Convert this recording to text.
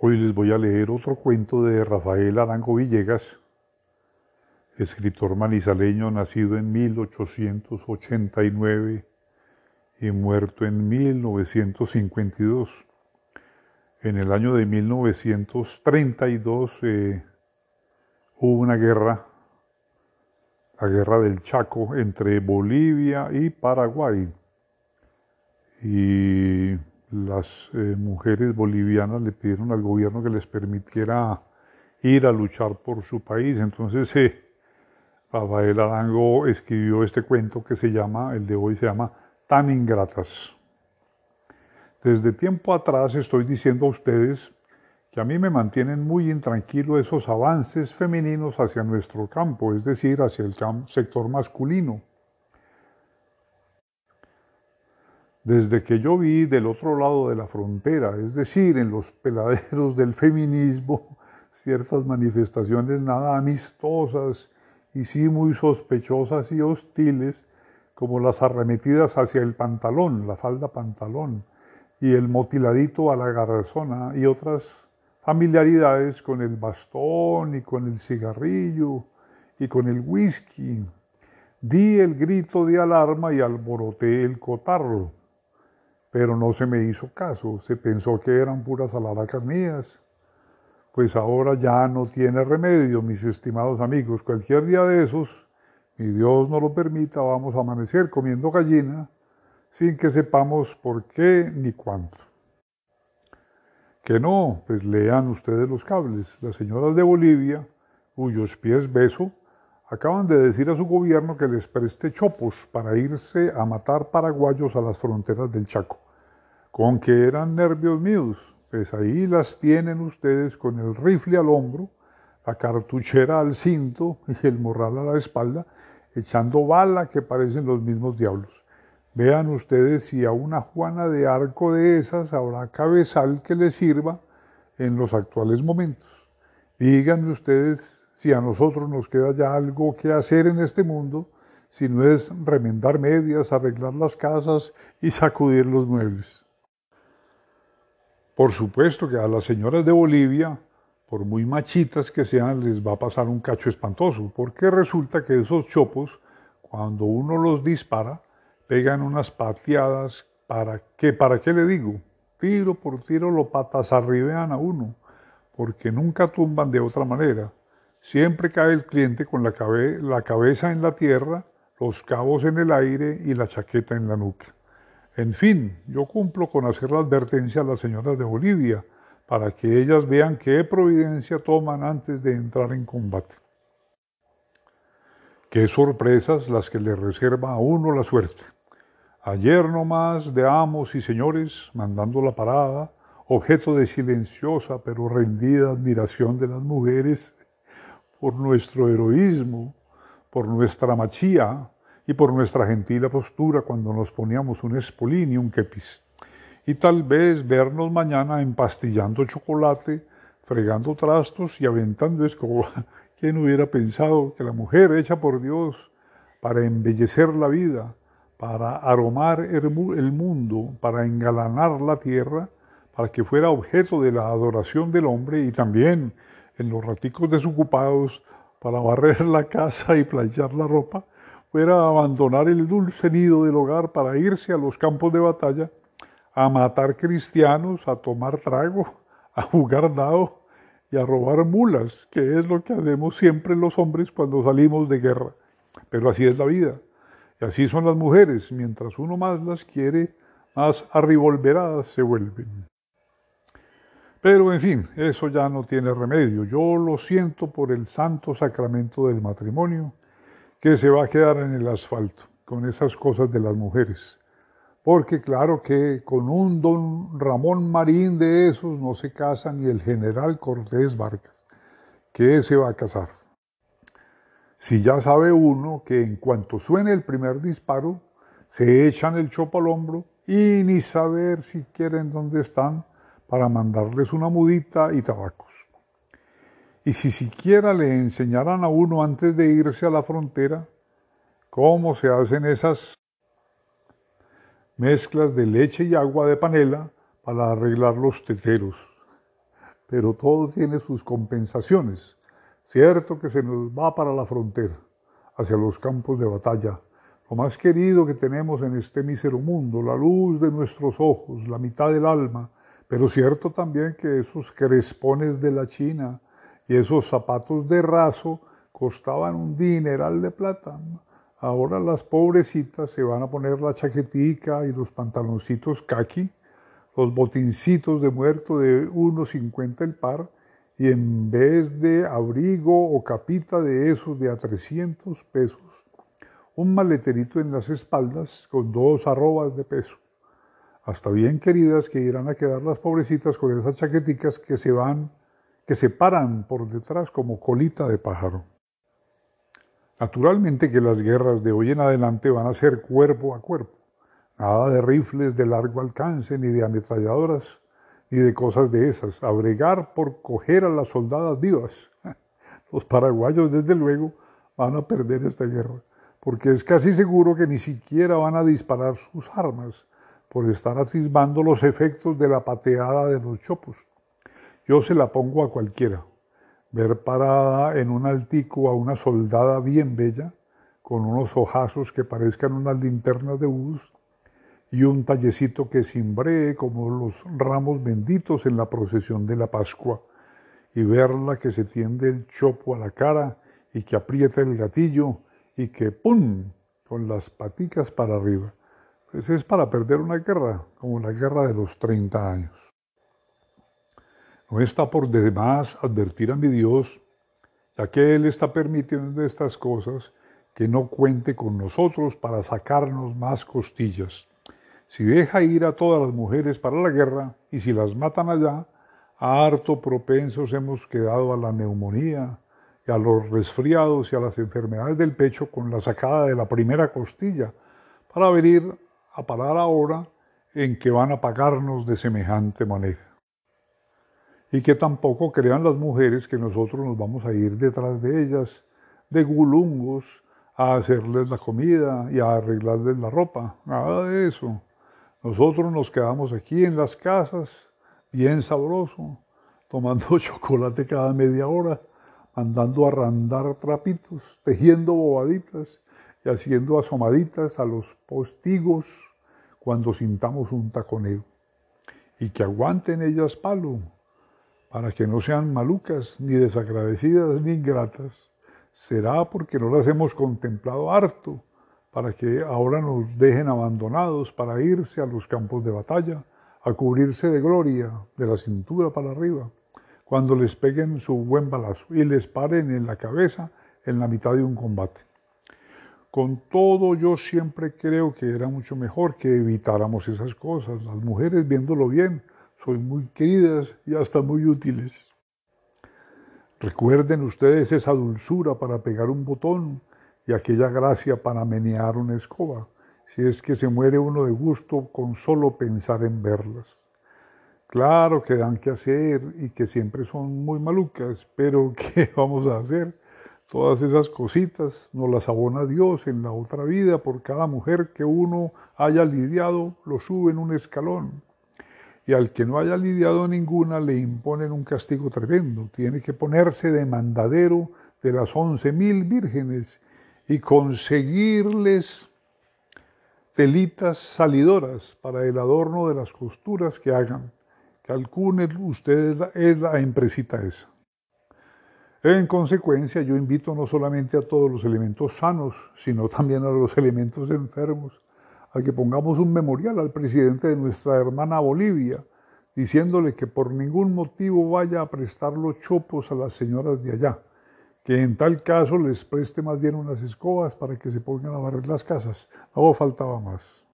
Hoy les voy a leer otro cuento de Rafael Arango Villegas, escritor manizaleño nacido en 1889 y muerto en 1952. En el año de 1932 eh, hubo una guerra, la guerra del Chaco entre Bolivia y Paraguay. Y las eh, mujeres bolivianas le pidieron al gobierno que les permitiera ir a luchar por su país. Entonces eh, Rafael Arango escribió este cuento que se llama, el de hoy se llama Tan ingratas. Desde tiempo atrás estoy diciendo a ustedes que a mí me mantienen muy intranquilo esos avances femeninos hacia nuestro campo, es decir, hacia el sector masculino. Desde que yo vi del otro lado de la frontera, es decir, en los peladeros del feminismo, ciertas manifestaciones nada amistosas y sí muy sospechosas y hostiles, como las arremetidas hacia el pantalón, la falda pantalón, y el motiladito a la garzona y otras familiaridades con el bastón y con el cigarrillo y con el whisky. Di el grito de alarma y alboroté el cotarro pero no se me hizo caso, se pensó que eran puras alaracas mías. Pues ahora ya no tiene remedio, mis estimados amigos. Cualquier día de esos, mi Dios no lo permita, vamos a amanecer comiendo gallina sin que sepamos por qué ni cuánto. Que no, pues lean ustedes los cables. Las señoras de Bolivia, cuyos pies beso, acaban de decir a su gobierno que les preste chopos para irse a matar paraguayos a las fronteras del Chaco. Con que eran nervios míos, pues ahí las tienen ustedes con el rifle al hombro, la cartuchera al cinto y el morral a la espalda, echando bala que parecen los mismos diablos. Vean ustedes si a una Juana de Arco de esas habrá cabezal que le sirva en los actuales momentos. Díganme ustedes si a nosotros nos queda ya algo que hacer en este mundo, si no es remendar medias, arreglar las casas y sacudir los muebles. Por supuesto que a las señoras de Bolivia, por muy machitas que sean, les va a pasar un cacho espantoso, porque resulta que esos chopos, cuando uno los dispara, pegan unas pateadas para qué, para qué le digo, tiro por tiro lo patas arribean a uno, porque nunca tumban de otra manera. Siempre cae el cliente con la, cabeza en la tierra, los cabos en el aire y la chaqueta en la nuca. En fin, yo cumplo con hacer la advertencia a las señoras de Bolivia para que ellas vean qué providencia toman antes de entrar en combate. Qué sorpresas las que le reserva a uno la suerte. Ayer nomás de amos y señores, mandando la parada, objeto de silenciosa pero rendida admiración de las mujeres, por nuestro heroísmo, por nuestra machía y por nuestra gentil postura cuando nos poníamos un espolín y un kepis. Y tal vez vernos mañana empastillando chocolate, fregando trastos y aventando escoba. ¿Quién hubiera pensado que la mujer hecha por Dios para embellecer la vida, para aromar el mundo, para engalanar la tierra, para que fuera objeto de la adoración del hombre y también en los raticos desocupados para barrer la casa y planchar la ropa, fuera a abandonar el dulce nido del hogar para irse a los campos de batalla, a matar cristianos, a tomar trago, a jugar dado y a robar mulas, que es lo que hacemos siempre los hombres cuando salimos de guerra. Pero así es la vida. Y así son las mujeres, mientras uno más las quiere, más arrivolveradas se vuelven. Pero en fin, eso ya no tiene remedio. Yo lo siento por el santo sacramento del matrimonio que se va a quedar en el asfalto con esas cosas de las mujeres. Porque claro que con un don Ramón Marín de esos no se casa ni el general Cortés Vargas, que se va a casar. Si ya sabe uno que en cuanto suene el primer disparo, se echan el chopo al hombro y ni saber si quieren dónde están, para mandarles una mudita y tabacos. Y si siquiera le enseñaran a uno antes de irse a la frontera cómo se hacen esas mezclas de leche y agua de panela para arreglar los teteros. pero todo tiene sus compensaciones. Cierto que se nos va para la frontera, hacia los campos de batalla, lo más querido que tenemos en este mísero mundo, la luz de nuestros ojos, la mitad del alma, pero cierto también que esos crespones de la China y esos zapatos de raso costaban un dineral de plata. Ahora las pobrecitas se van a poner la chaquetica y los pantaloncitos kaki, los botincitos de muerto de 1.50 el par, y en vez de abrigo o capita de esos de a 300 pesos, un maleterito en las espaldas con dos arrobas de peso. Hasta bien queridas que irán a quedar las pobrecitas con esas chaqueticas que se van, que se paran por detrás como colita de pájaro. Naturalmente que las guerras de hoy en adelante van a ser cuerpo a cuerpo. Nada de rifles de largo alcance, ni de ametralladoras, ni de cosas de esas. A bregar por coger a las soldadas vivas. Los paraguayos, desde luego, van a perder esta guerra, porque es casi seguro que ni siquiera van a disparar sus armas por estar atisbando los efectos de la pateada de los chopos. Yo se la pongo a cualquiera ver parada en un altico a una soldada bien bella, con unos ojazos que parezcan unas linternas de bus, y un tallecito que cimbree como los ramos benditos en la procesión de la Pascua, y verla que se tiende el chopo a la cara y que aprieta el gatillo y que ¡pum! con las paticas para arriba. Pues es para perder una guerra, como la guerra de los 30 años. No está por demás advertir a mi Dios, ya que Él está permitiendo estas cosas, que no cuente con nosotros para sacarnos más costillas. Si deja ir a todas las mujeres para la guerra y si las matan allá, harto propensos hemos quedado a la neumonía y a los resfriados y a las enfermedades del pecho con la sacada de la primera costilla, para venir a parar ahora en que van a pagarnos de semejante manera y que tampoco crean las mujeres que nosotros nos vamos a ir detrás de ellas, de gulungos, a hacerles la comida y a arreglarles la ropa. Nada de eso. Nosotros nos quedamos aquí en las casas, bien sabroso, tomando chocolate cada media hora, andando a randar trapitos, tejiendo bobaditas y haciendo asomaditas a los postigos cuando sintamos un taconeo. Y que aguanten ellas palo, para que no sean malucas, ni desagradecidas, ni ingratas, será porque no las hemos contemplado harto, para que ahora nos dejen abandonados para irse a los campos de batalla, a cubrirse de gloria, de la cintura para arriba, cuando les peguen su buen balazo y les paren en la cabeza en la mitad de un combate. Con todo, yo siempre creo que era mucho mejor que evitáramos esas cosas. Las mujeres, viéndolo bien, son muy queridas y hasta muy útiles. Recuerden ustedes esa dulzura para pegar un botón y aquella gracia para menear una escoba, si es que se muere uno de gusto con solo pensar en verlas. Claro que dan que hacer y que siempre son muy malucas, pero ¿qué vamos a hacer? Todas esas cositas nos las abona Dios en la otra vida por cada mujer que uno haya lidiado, lo sube en un escalón y al que no haya lidiado ninguna le imponen un castigo tremendo. Tiene que ponerse de mandadero de las once mil vírgenes y conseguirles telitas salidoras para el adorno de las costuras que hagan. Calculen ustedes es la empresita esa. En consecuencia, yo invito no solamente a todos los elementos sanos, sino también a los elementos enfermos que pongamos un memorial al presidente de nuestra hermana Bolivia, diciéndole que por ningún motivo vaya a prestar los chopos a las señoras de allá, que en tal caso les preste más bien unas escobas para que se pongan a barrer las casas. No faltaba más.